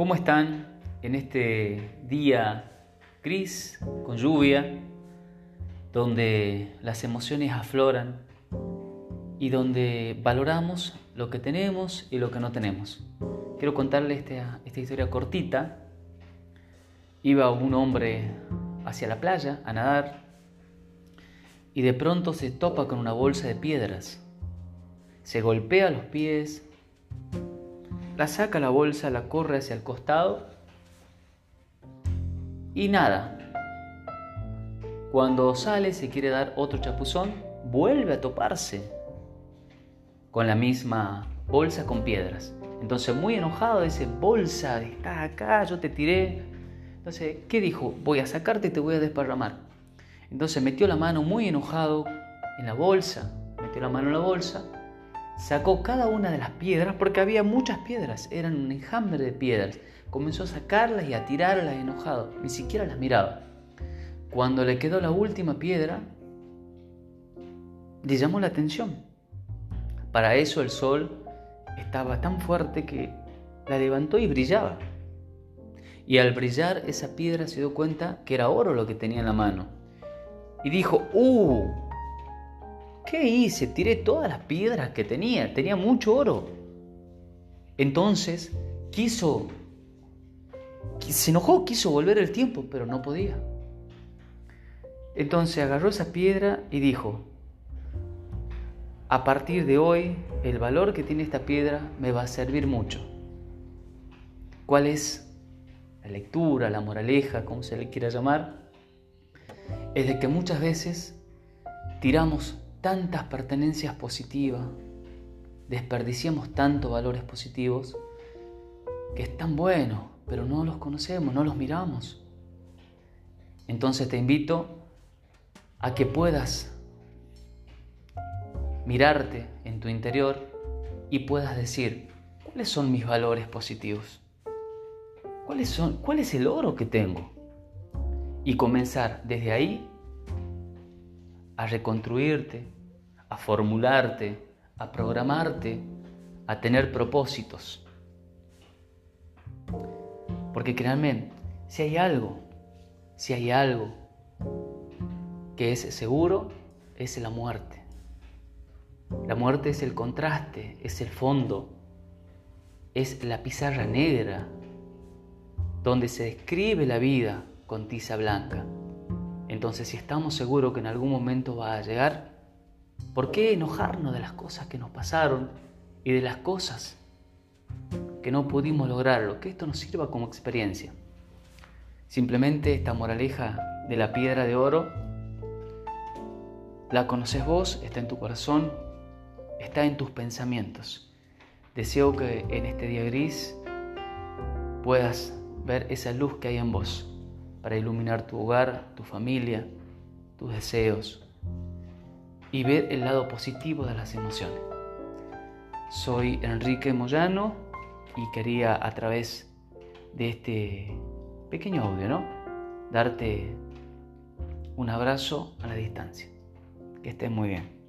¿Cómo están en este día gris, con lluvia, donde las emociones afloran y donde valoramos lo que tenemos y lo que no tenemos? Quiero contarles esta, esta historia cortita. Iba un hombre hacia la playa a nadar y de pronto se topa con una bolsa de piedras. Se golpea los pies, la saca la bolsa, la corre hacia el costado y nada. Cuando sale, se quiere dar otro chapuzón, vuelve a toparse con la misma bolsa con piedras. Entonces, muy enojado, dice, bolsa, está acá, yo te tiré. Entonces, ¿qué dijo? Voy a sacarte y te voy a desparramar. Entonces metió la mano muy enojado en la bolsa, metió la mano en la bolsa Sacó cada una de las piedras, porque había muchas piedras, eran un enjambre de piedras. Comenzó a sacarlas y a tirarlas enojado, ni siquiera las miraba. Cuando le quedó la última piedra, le llamó la atención. Para eso el sol estaba tan fuerte que la levantó y brillaba. Y al brillar esa piedra se dio cuenta que era oro lo que tenía en la mano. Y dijo, ¡uh! ¿Qué hice? Tiré todas las piedras que tenía, tenía mucho oro. Entonces quiso, se enojó, quiso volver el tiempo, pero no podía. Entonces agarró esa piedra y dijo, a partir de hoy el valor que tiene esta piedra me va a servir mucho. ¿Cuál es la lectura, la moraleja, como se le quiera llamar? Es de que muchas veces tiramos tantas pertenencias positivas, desperdiciamos tantos valores positivos que es tan bueno, pero no los conocemos, no los miramos. Entonces te invito a que puedas mirarte en tu interior y puedas decir, ¿cuáles son mis valores positivos? ¿Cuáles son, ¿Cuál es el oro que tengo? Y comenzar desde ahí a reconstruirte, a formularte, a programarte, a tener propósitos. Porque créanme, si hay algo, si hay algo que es seguro, es la muerte. La muerte es el contraste, es el fondo, es la pizarra negra donde se describe la vida con tiza blanca. Entonces, si estamos seguros que en algún momento va a llegar, ¿por qué enojarnos de las cosas que nos pasaron y de las cosas que no pudimos lograrlo? Que esto nos sirva como experiencia. Simplemente esta moraleja de la piedra de oro, la conoces vos, está en tu corazón, está en tus pensamientos. Deseo que en este día gris puedas ver esa luz que hay en vos para iluminar tu hogar, tu familia, tus deseos y ver el lado positivo de las emociones. Soy Enrique Moyano y quería a través de este pequeño audio, ¿no? Darte un abrazo a la distancia. Que estés muy bien.